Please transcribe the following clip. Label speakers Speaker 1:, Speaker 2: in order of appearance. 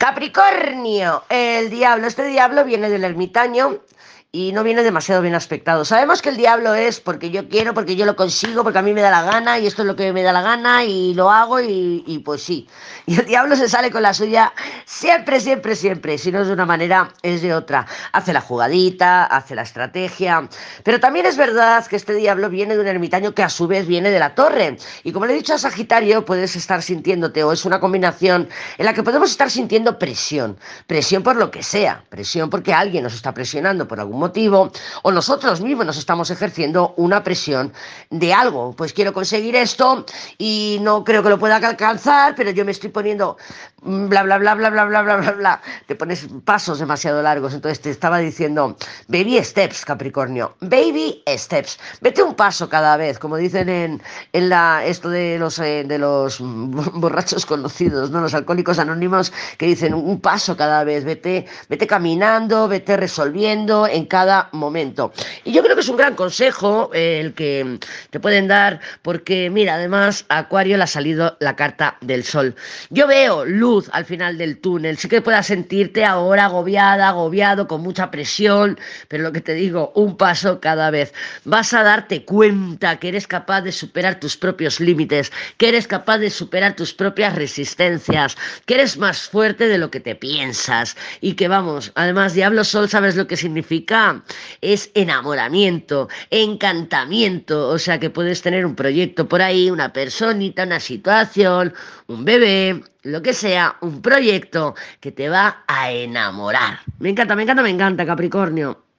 Speaker 1: Capricornio, el diablo. Este diablo viene del ermitaño y no viene demasiado bien aspectado. Sabemos que el diablo es porque yo quiero, porque yo lo consigo, porque a mí me da la gana y esto es lo que me da la gana y lo hago y, pues sí. Y el diablo se sale con la suya siempre, siempre, siempre. Si no es de una manera, es de otra. Hace la jugadita, hace la estrategia. Pero también es verdad que este diablo viene de un ermitaño que a su vez viene de la torre. Y como le he dicho a Sagitario, puedes estar sintiéndote o es una combinación en la que podemos estar sintiendo presión. Presión por lo que sea. Presión porque alguien nos está presionando por algún motivo, o nosotros mismos nos estamos ejerciendo una presión de algo. Pues quiero conseguir esto y no creo que lo pueda alcanzar, pero yo me estoy poniendo bla, bla, bla, bla, bla, bla, bla, bla, bla. Te pones pasos demasiado largos. Entonces te estaba diciendo, baby steps, Capricornio, baby steps. Vete un paso cada vez, como dicen en, en la, esto de los, de los borrachos conocidos, ¿no? Los alcohólicos anónimos que dicen un paso cada vez. Vete, vete caminando, vete resolviendo en cada momento. Y yo creo que es un gran consejo eh, el que te pueden dar, porque mira, además a Acuario le ha salido la carta del sol. Yo veo al final del túnel, sí que puedas sentirte ahora agobiada, agobiado, con mucha presión, pero lo que te digo, un paso cada vez. Vas a darte cuenta que eres capaz de superar tus propios límites, que eres capaz de superar tus propias resistencias, que eres más fuerte de lo que te piensas y que vamos, además Diablo Sol, ¿sabes lo que significa? es enamoramiento, encantamiento, o sea que puedes tener un proyecto por ahí, una personita, una situación, un bebé, lo que sea, un proyecto que te va a enamorar. Me encanta, me encanta, me encanta, Capricornio.